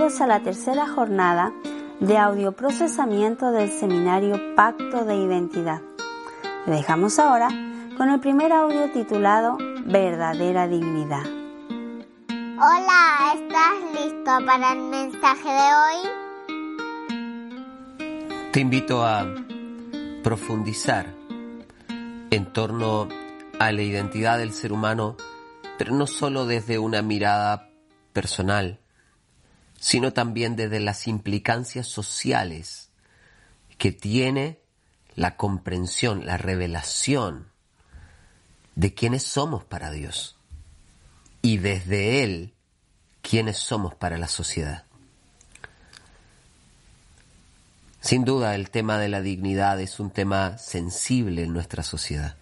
bienvenidos a la tercera jornada de audioprocesamiento del seminario Pacto de Identidad. Le dejamos ahora con el primer audio titulado Verdadera Dignidad. Hola, ¿estás listo para el mensaje de hoy? Te invito a profundizar en torno a la identidad del ser humano, pero no solo desde una mirada personal, sino también desde las implicancias sociales que tiene la comprensión, la revelación de quiénes somos para Dios y desde Él quiénes somos para la sociedad. Sin duda el tema de la dignidad es un tema sensible en nuestra sociedad.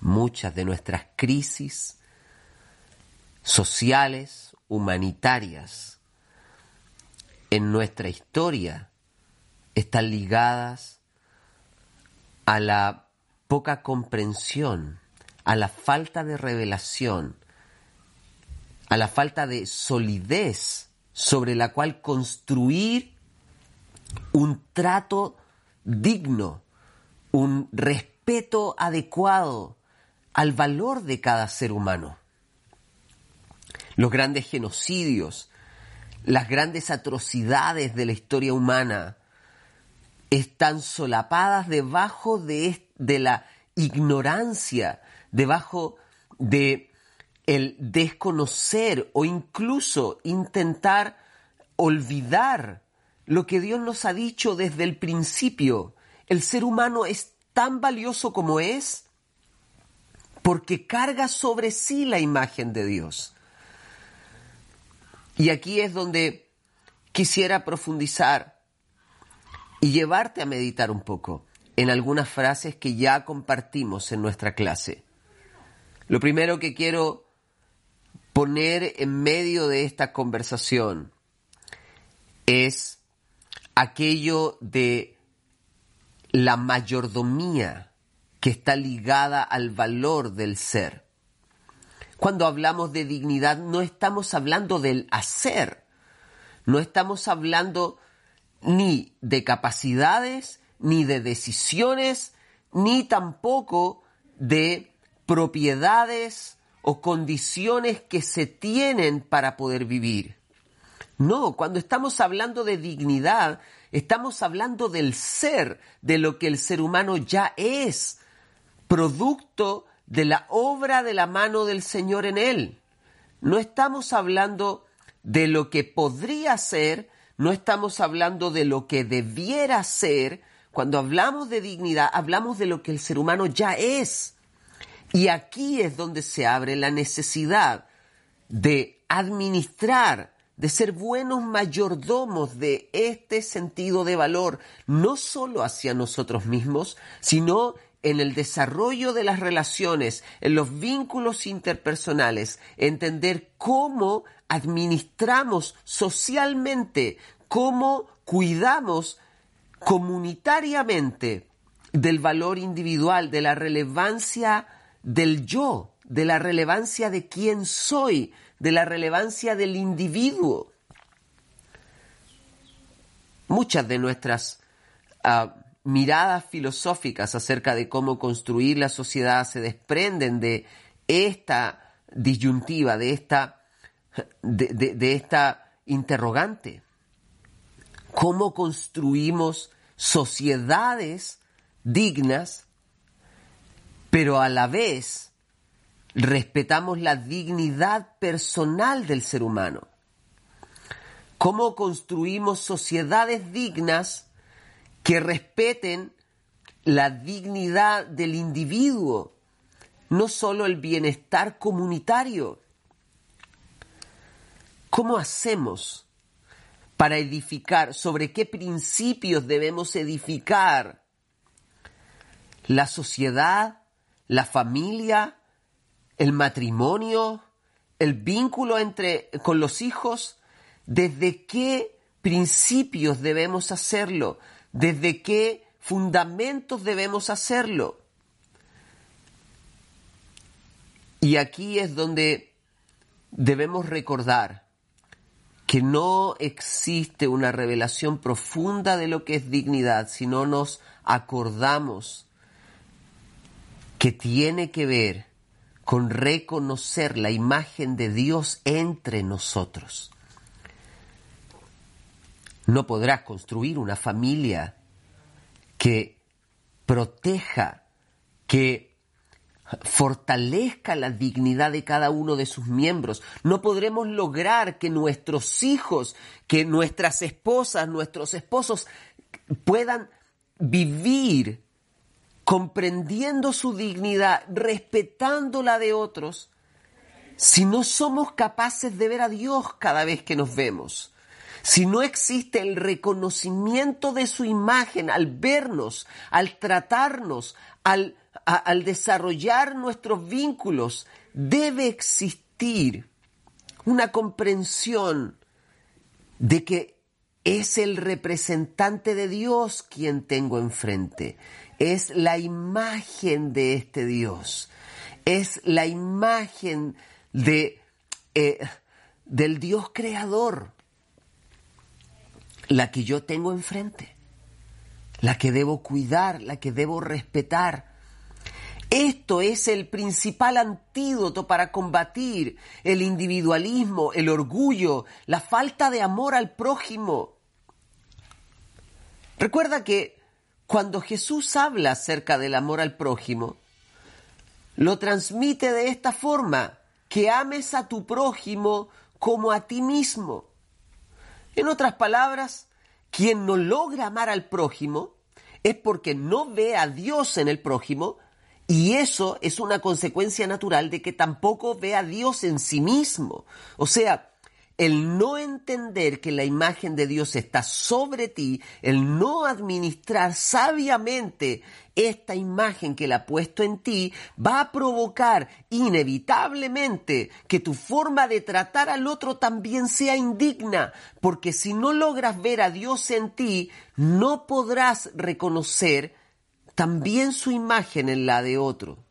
Muchas de nuestras crisis sociales, humanitarias en nuestra historia están ligadas a la poca comprensión, a la falta de revelación, a la falta de solidez sobre la cual construir un trato digno, un respeto adecuado al valor de cada ser humano los grandes genocidios, las grandes atrocidades de la historia humana están solapadas debajo de, de la ignorancia, debajo de el desconocer o incluso intentar olvidar lo que Dios nos ha dicho desde el principio. El ser humano es tan valioso como es porque carga sobre sí la imagen de Dios. Y aquí es donde quisiera profundizar y llevarte a meditar un poco en algunas frases que ya compartimos en nuestra clase. Lo primero que quiero poner en medio de esta conversación es aquello de la mayordomía que está ligada al valor del ser. Cuando hablamos de dignidad no estamos hablando del hacer, no estamos hablando ni de capacidades, ni de decisiones, ni tampoco de propiedades o condiciones que se tienen para poder vivir. No, cuando estamos hablando de dignidad, estamos hablando del ser, de lo que el ser humano ya es, producto de la obra de la mano del Señor en él. No estamos hablando de lo que podría ser, no estamos hablando de lo que debiera ser. Cuando hablamos de dignidad, hablamos de lo que el ser humano ya es. Y aquí es donde se abre la necesidad de administrar, de ser buenos mayordomos de este sentido de valor, no solo hacia nosotros mismos, sino en el desarrollo de las relaciones, en los vínculos interpersonales, entender cómo administramos socialmente, cómo cuidamos comunitariamente del valor individual, de la relevancia del yo, de la relevancia de quién soy, de la relevancia del individuo. Muchas de nuestras ah, miradas filosóficas acerca de cómo construir la sociedad se desprenden de esta disyuntiva, de esta, de, esta interrogante. ¿Cómo construimos sociedades dignas, pero a la vez respetamos la dignidad personal del ser humano? ¿Cómo construimos sociedades dignas que respeten la dignidad del individuo, no solo el bienestar comunitario. ¿Cómo hacemos para edificar? ¿Sobre qué principios debemos edificar? La sociedad, la familia, el matrimonio, el vínculo entre con los hijos, ¿desde qué principios debemos hacerlo? ¿Desde qué fundamentos debemos hacerlo? Y aquí es donde debemos recordar que no existe una revelación profunda de lo que es dignidad si no nos acordamos que tiene que ver con reconocer la imagen de Dios entre nosotros. No podrás construir una familia que proteja, que fortalezca la dignidad de cada uno de sus miembros. No podremos lograr que nuestros hijos, que nuestras esposas, nuestros esposos puedan vivir comprendiendo su dignidad, respetando la de otros, si no somos capaces de ver a Dios cada vez que nos vemos. Si no existe el reconocimiento de su imagen al vernos, al tratarnos, al, desarrollar nuestros vínculos, debe existir una comprensión de que es el representante de Dios quien tengo enfrente. Es la imagen de este Dios. Es la imagen de, eh, del Dios creador la que yo tengo enfrente, la que debo cuidar, la que debo respetar. Esto es el principal antídoto para combatir el individualismo, el orgullo, la falta de amor al prójimo. Recuerda que cuando Jesús habla acerca del amor al prójimo, lo transmite de esta forma, que ames a tu prójimo como a ti mismo. En otras palabras, quien no logra amar al prójimo es porque no ve a Dios en el prójimo y eso es una consecuencia natural de que tampoco ve a Dios en sí mismo. O sea, el no entender que la imagen de Dios está sobre ti, el no administrar sabiamente esta imagen que Él ha puesto en ti, va a provocar inevitablemente que tu forma de tratar al otro también sea indigna, porque si no logras ver a Dios en ti, no podrás reconocer también su imagen en la de otro.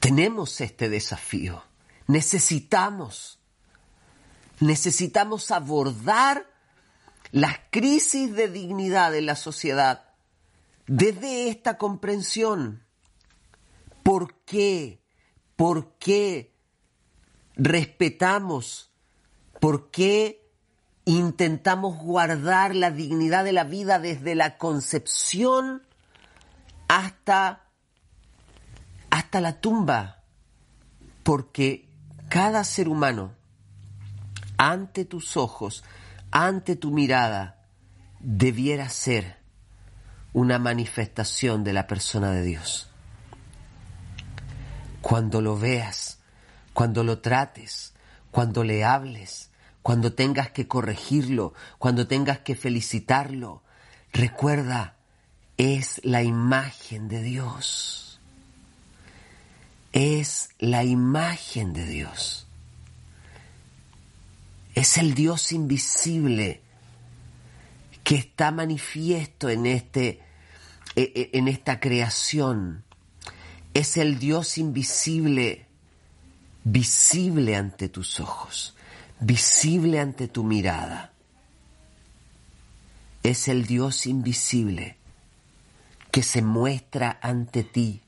Tenemos este desafío. Necesitamos, necesitamos abordar las crisis de dignidad de la sociedad desde esta comprensión. ¿Por qué? ¿Por qué respetamos? ¿Por qué intentamos guardar la dignidad de la vida desde la concepción hasta hasta la tumba, porque cada ser humano, ante tus ojos, ante tu mirada, debiera ser una manifestación de la persona de Dios. Cuando lo veas, cuando lo trates, cuando le hables, cuando tengas que corregirlo, cuando tengas que felicitarlo, recuerda, es la imagen de Dios es la imagen de Dios. Es el Dios invisible que está manifiesto en, este, e, e, en esta creación. Es el Dios invisible, visible ante tus ojos, visible ante tu mirada. Es el Dios invisible que se muestra ante ti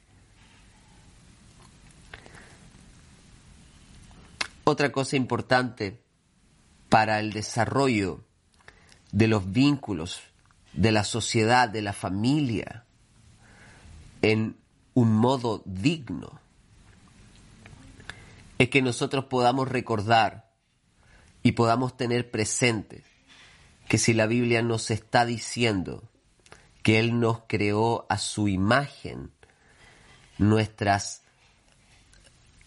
Otra cosa importante para el desarrollo de los vínculos de la sociedad, de la familia, en un modo digno, es que nosotros podamos recordar y podamos tener presente que si la Biblia nos está diciendo que Él nos creó a su imagen, nuestras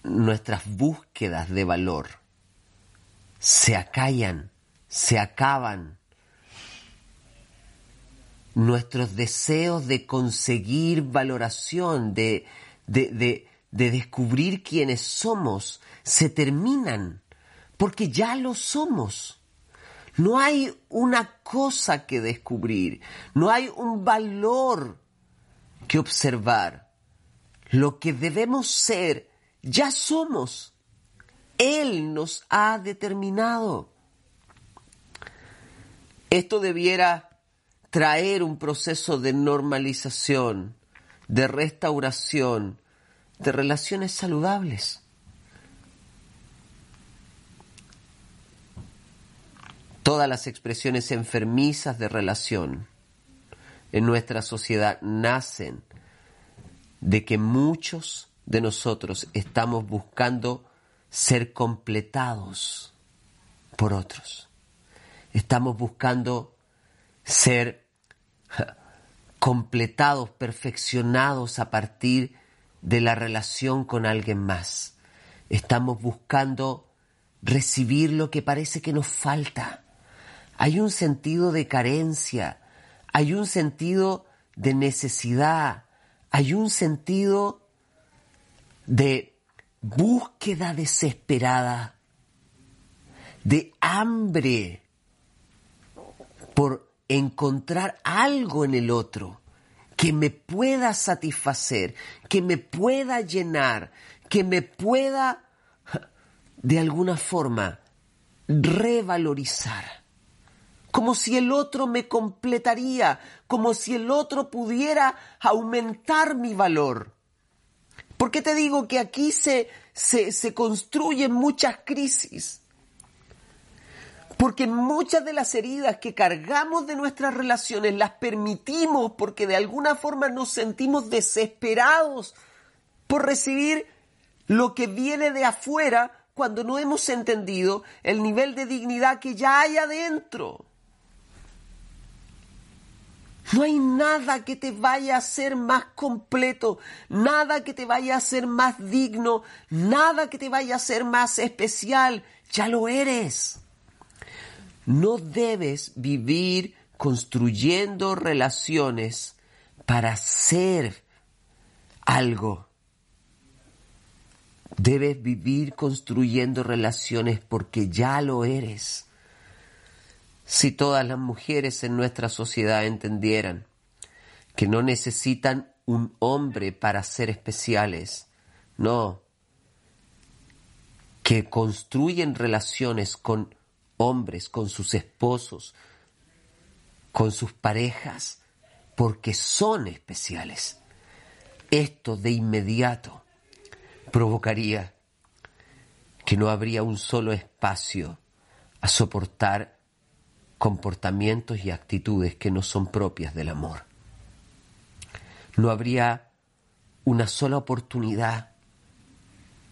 nuestras búsquedas de valor se acallan, se acaban. Nuestros deseos de conseguir valoración, de, de, de, de descubrir quiénes somos, se terminan, porque ya lo somos. No hay una cosa que descubrir, no hay un valor que observar. Lo que debemos ser ya somos. Él nos ha determinado. Esto debiera traer un proceso de normalización, de restauración, de relaciones saludables. Todas las expresiones enfermizas de relación en nuestra sociedad nacen de que muchos de nosotros estamos buscando ser completados por otros. Estamos buscando ser completados, perfeccionados a partir de la relación con alguien más. Estamos buscando recibir lo que parece que nos falta. Hay un sentido de carencia, hay un sentido de necesidad, hay un sentido de búsqueda desesperada, de hambre por encontrar algo en el otro que me pueda satisfacer, que me pueda llenar, que me pueda de alguna forma revalorizar. Como si el otro me completaría, como si el otro pudiera aumentar mi valor. ¿Por qué te digo que aquí se, se, se construyen muchas crisis? Porque muchas de las heridas que cargamos de nuestras relaciones las permitimos porque de alguna forma nos sentimos desesperados por recibir lo que viene de afuera cuando no hemos entendido el nivel de dignidad que ya hay adentro. No hay nada que te vaya a hacer más completo, nada que te vaya a hacer más digno, nada que te vaya a hacer más especial. Ya lo eres. No debes vivir construyendo relaciones para ser algo. Debes vivir construyendo relaciones porque ya lo eres. Si todas las mujeres en nuestra sociedad entendieran que no necesitan un hombre para ser especiales, no, que construyen relaciones con hombres, con sus esposos, con sus parejas, porque son especiales. Esto de inmediato provocaría que no habría un solo espacio a soportar comportamientos y actitudes que no son propias del amor. No habría una sola oportunidad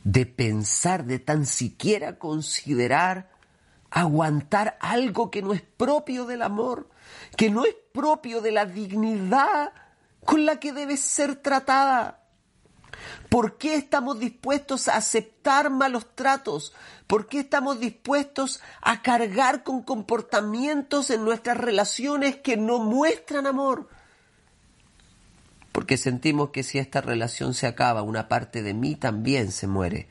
de pensar, de tan siquiera considerar aguantar algo que no es propio del amor, que no es propio de la dignidad con la que debe ser tratada. ¿Por qué estamos dispuestos a aceptar malos tratos? ¿Por qué estamos dispuestos a cargar con comportamientos en nuestras relaciones que no muestran amor? Porque sentimos que si esta relación se acaba, una parte de mí también se muere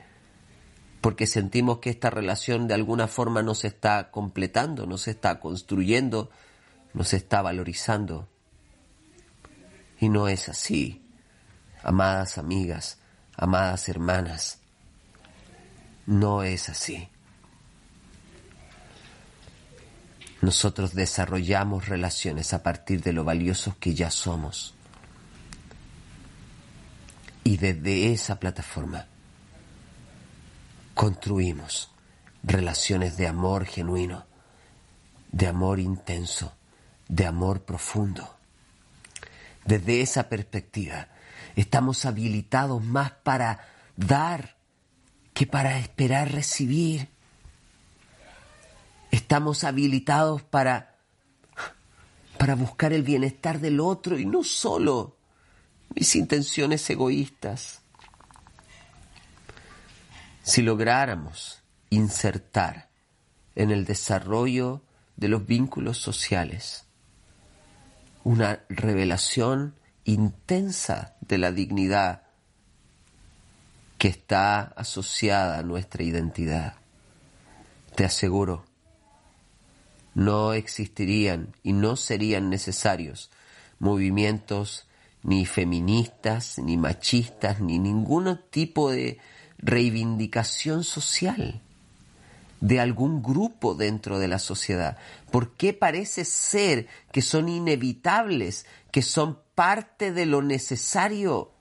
porque sentimos que esta relación de alguna forma no se está completando, no se está construyendo, no se está valorizando. Y no es así, amadas amigas, amadas hermanas, no es así. Nosotros desarrollamos relaciones a partir de lo valiosos que ya somos. Y desde esa plataforma construimos relaciones de amor genuino, de amor intenso, de amor profundo. Desde esa perspectiva, estamos habilitados más para dar que para esperar recibir. Estamos habilitados para, para buscar el bienestar del otro y no solo mis intenciones egoístas si lográramos insertar en el desarrollo de los vínculos sociales una revelación intensa de la dignidad que está asociada a nuestra identidad. Te aseguro, no existirían y no serían necesarios movimientos ni feministas, ni machistas, ni ningún tipo de reivindicación social de algún grupo dentro de la sociedad? ¿Por qué parece ser que son inevitables, que son parte de lo necesario?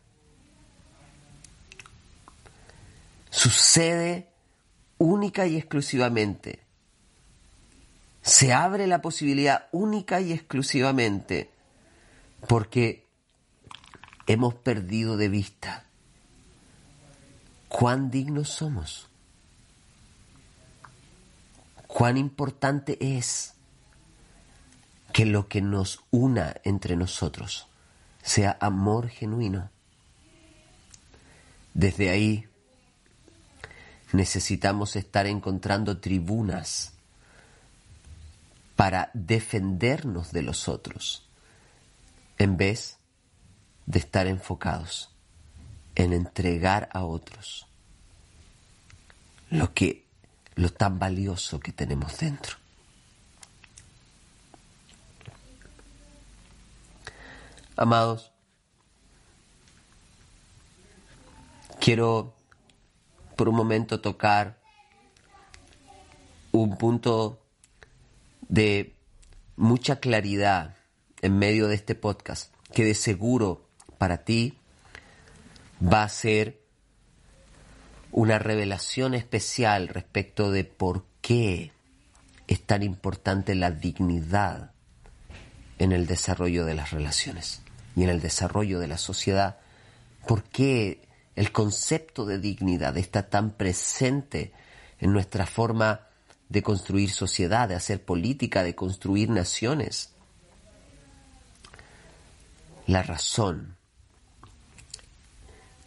Sucede única y exclusivamente. Se abre la posibilidad única y exclusivamente porque hemos perdido de vista cuán dignos somos, cuán importante es que lo que nos una entre nosotros sea amor genuino. Desde ahí necesitamos estar encontrando tribunas para defendernos de los otros, en vez de estar enfocados en entregar a otros lo que lo tan valioso que tenemos dentro. Amados, quiero por un momento tocar un punto de mucha claridad en medio de este podcast, que de seguro para ti va a ser una revelación especial respecto de por qué es tan importante la dignidad en el desarrollo de las relaciones y en el desarrollo de la sociedad. ¿Por qué el concepto de dignidad está tan presente en nuestra forma de construir sociedad, de hacer política, de construir naciones? La razón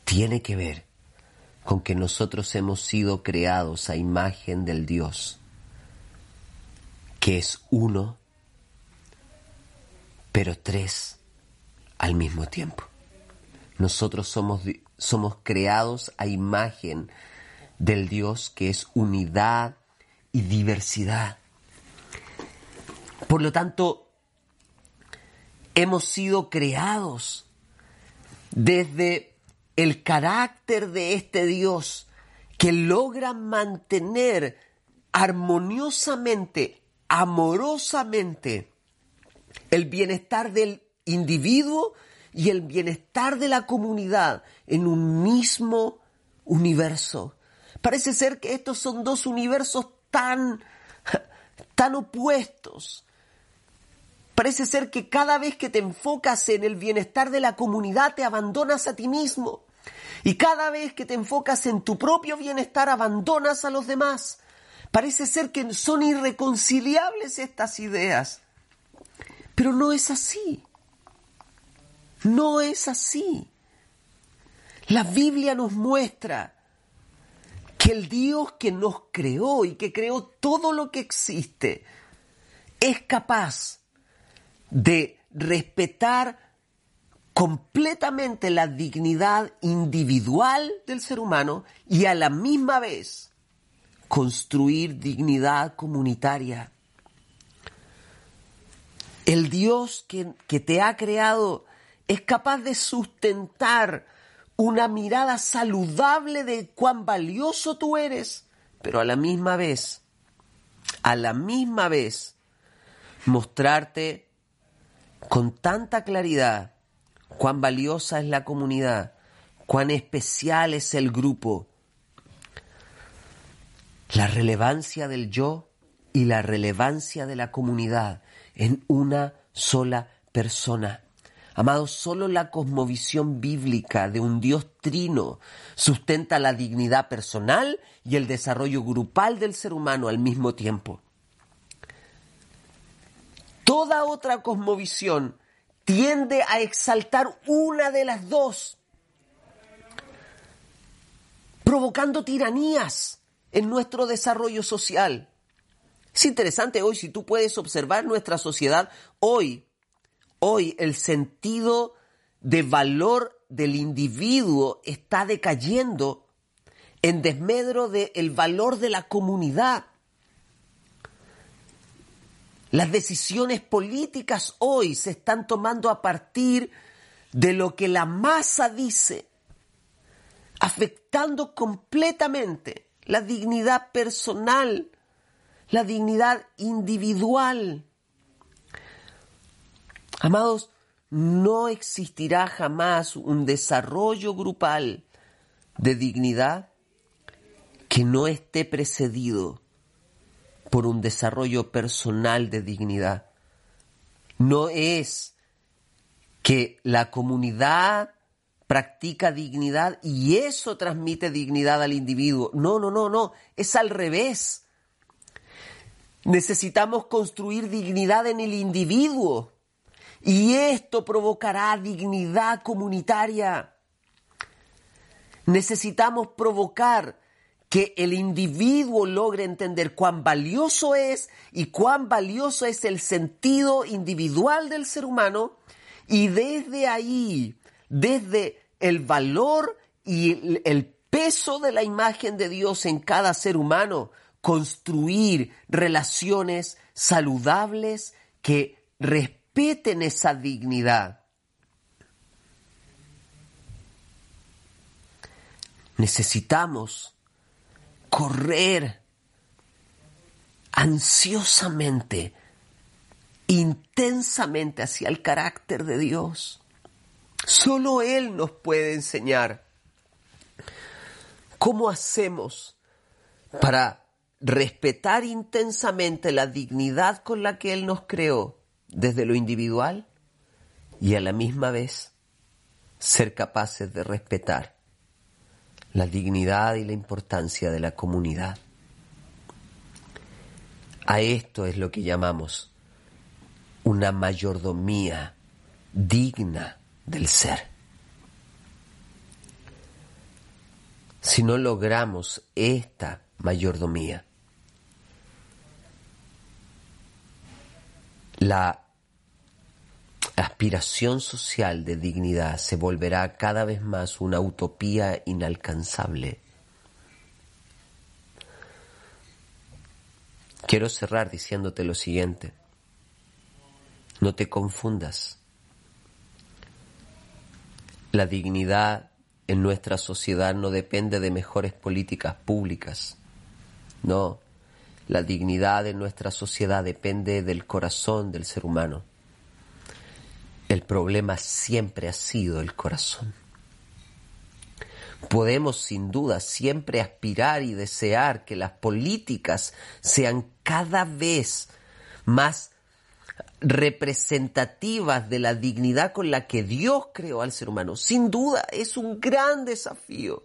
tiene que ver con que nosotros hemos sido creados a imagen del Dios, que es uno, pero tres al mismo tiempo. Nosotros somos, somos creados a imagen del Dios que es unidad y diversidad. Por lo tanto, hemos sido creados desde el carácter de este Dios que logra mantener armoniosamente, amorosamente, el bienestar del individuo y el bienestar de la comunidad en un mismo universo. Parece ser que estos son dos universos tan, tan opuestos. Parece ser que cada vez que te enfocas en el bienestar de la comunidad te abandonas a ti mismo. Y cada vez que te enfocas en tu propio bienestar, abandonas a los demás. Parece ser que son irreconciliables estas ideas. Pero no es así. No es así. La Biblia nos muestra que el Dios que nos creó y que creó todo lo que existe es capaz de respetar completamente la dignidad individual del ser humano y a la misma vez construir dignidad comunitaria. El Dios que, que, te ha creado es capaz de sustentar una mirada saludable de cuán valioso tú eres, pero a la misma vez, a la misma vez, mostrarte con tanta claridad cuán valiosa es la comunidad, cuán especial es el grupo, la relevancia del yo y la relevancia de la comunidad en una sola persona. Amados, solo la cosmovisión bíblica de un Dios trino sustenta la dignidad personal y el desarrollo grupal del ser humano al mismo tiempo. Toda otra cosmovisión tiende a exaltar una de las dos, provocando tiranías en nuestro desarrollo social. Es interesante hoy, si tú puedes observar nuestra sociedad, hoy, hoy el sentido de valor del individuo está decayendo en desmedro del valor de la comunidad. Las decisiones políticas hoy se están tomando a partir de lo que la masa dice, afectando completamente la dignidad personal, la dignidad individual. Amados, no existirá jamás un desarrollo grupal de dignidad que no esté precedido por un desarrollo personal de dignidad. No es que la comunidad practica dignidad y eso transmite dignidad al individuo. No, no, no, no, es al revés. Necesitamos construir dignidad en el individuo y esto provocará dignidad comunitaria. Necesitamos provocar que el individuo logre entender cuán valioso es y cuán valioso es el sentido individual del ser humano y desde ahí, desde el valor y el, peso de la imagen de Dios en cada ser humano, construir relaciones saludables que respeten esa dignidad. Necesitamos correr ansiosamente, intensamente hacia el carácter de Dios. Solo Él nos puede enseñar cómo hacemos para respetar intensamente la dignidad con la que Él nos creó desde lo individual y a la misma vez ser capaces de respetar la dignidad y la importancia de la comunidad. A esto es lo que llamamos una mayordomía digna del ser. Si no logramos esta mayordomía, la aspiración social de dignidad se volverá cada vez más una utopía inalcanzable. Quiero cerrar diciéndote lo siguiente. No te confundas. La dignidad en nuestra sociedad no depende de mejores políticas públicas. No, la dignidad en nuestra sociedad depende del corazón del ser humano. El problema siempre ha sido el corazón. Podemos sin duda siempre aspirar y desear que las políticas sean cada vez más representativas de la dignidad con la que Dios creó al ser humano. Sin duda, es un gran desafío.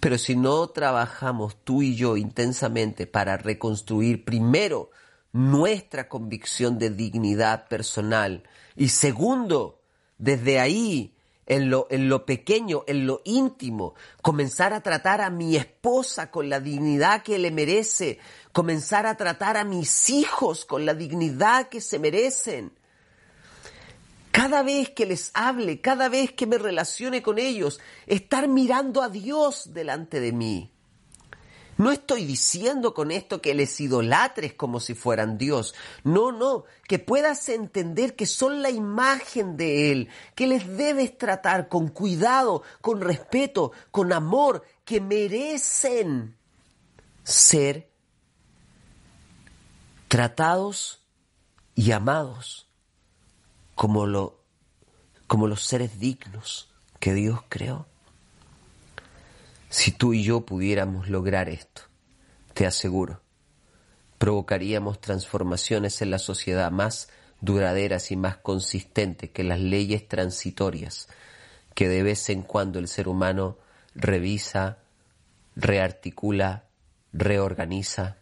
Pero si no trabajamos tú y yo intensamente para reconstruir primero nuestra convicción de dignidad personal y segundo, desde ahí en lo, en lo pequeño, en lo íntimo, comenzar a tratar a mi esposa con la dignidad que le merece, comenzar a tratar a mis hijos con la dignidad que se merecen. Cada vez que les hable, cada vez que me relacione con ellos, estar mirando a Dios delante de mí. No estoy diciendo con esto que les idolatres como si fueran Dios. No, no, que puedas entender que son la imagen de Él, que les debes tratar con cuidado, con respeto, con amor, que merecen ser tratados y amados como, lo, como los seres dignos que Dios creó. Si tú y yo pudiéramos lograr esto, te aseguro, provocaríamos transformaciones en la sociedad más duraderas y más consistentes que las leyes transitorias que de vez en cuando el ser humano revisa, rearticula, reorganiza,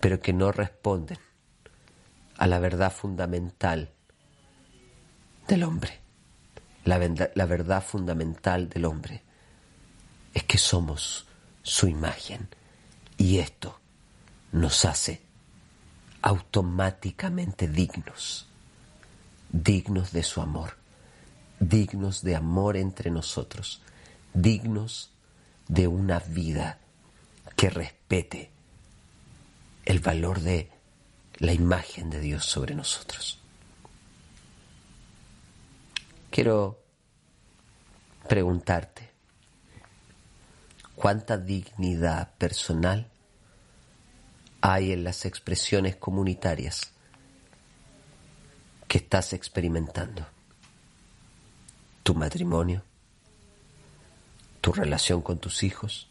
pero que no responden a la verdad fundamental del hombre, la, la verdad fundamental del hombre es que somos su imagen. Y esto nos hace automáticamente dignos, dignos de su amor, dignos de amor entre nosotros, dignos de una vida que respete el valor de la imagen de Dios sobre nosotros. Quiero preguntarte, ¿cuánta dignidad personal hay en las expresiones comunitarias que estás experimentando? Tu matrimonio, tu relación con tus hijos,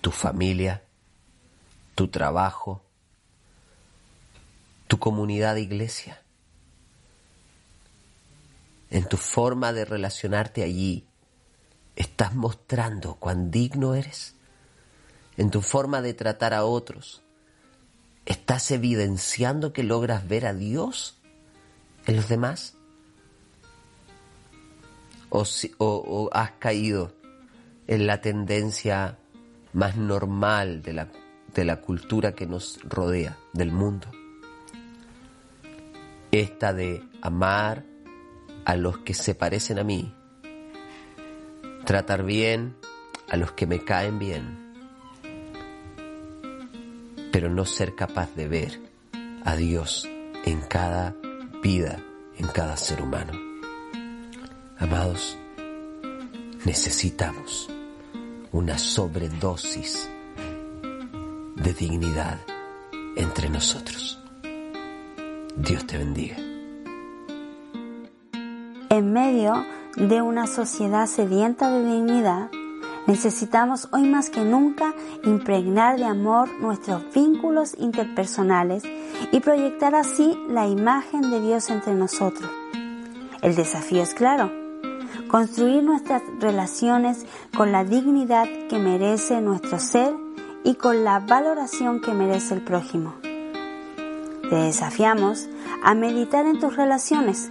tu familia, tu trabajo, tu comunidad de iglesia en tu forma de relacionarte allí, estás mostrando cuán digno eres. En tu forma de tratar a otros, estás evidenciando que logras ver a Dios en los demás. O, has caído en la tendencia más normal de la, de la cultura que nos rodea, del mundo. Esta de amar, a los que se parecen a mí, tratar bien a los que me caen bien, pero no ser capaz de ver a Dios en cada vida, en cada ser humano. Amados, necesitamos una sobredosis de dignidad entre nosotros. Dios te bendiga en medio de una sociedad sedienta de dignidad, necesitamos hoy más que nunca impregnar de amor nuestros vínculos interpersonales y proyectar así la imagen de Dios entre nosotros. El desafío es claro, construir nuestras relaciones con la dignidad que merece nuestro ser y con la valoración que merece el prójimo. Te desafiamos a meditar en tus relaciones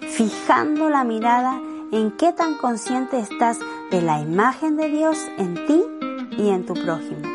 fijando la mirada en qué tan consciente estás de la imagen de Dios en ti y en tu prójimo.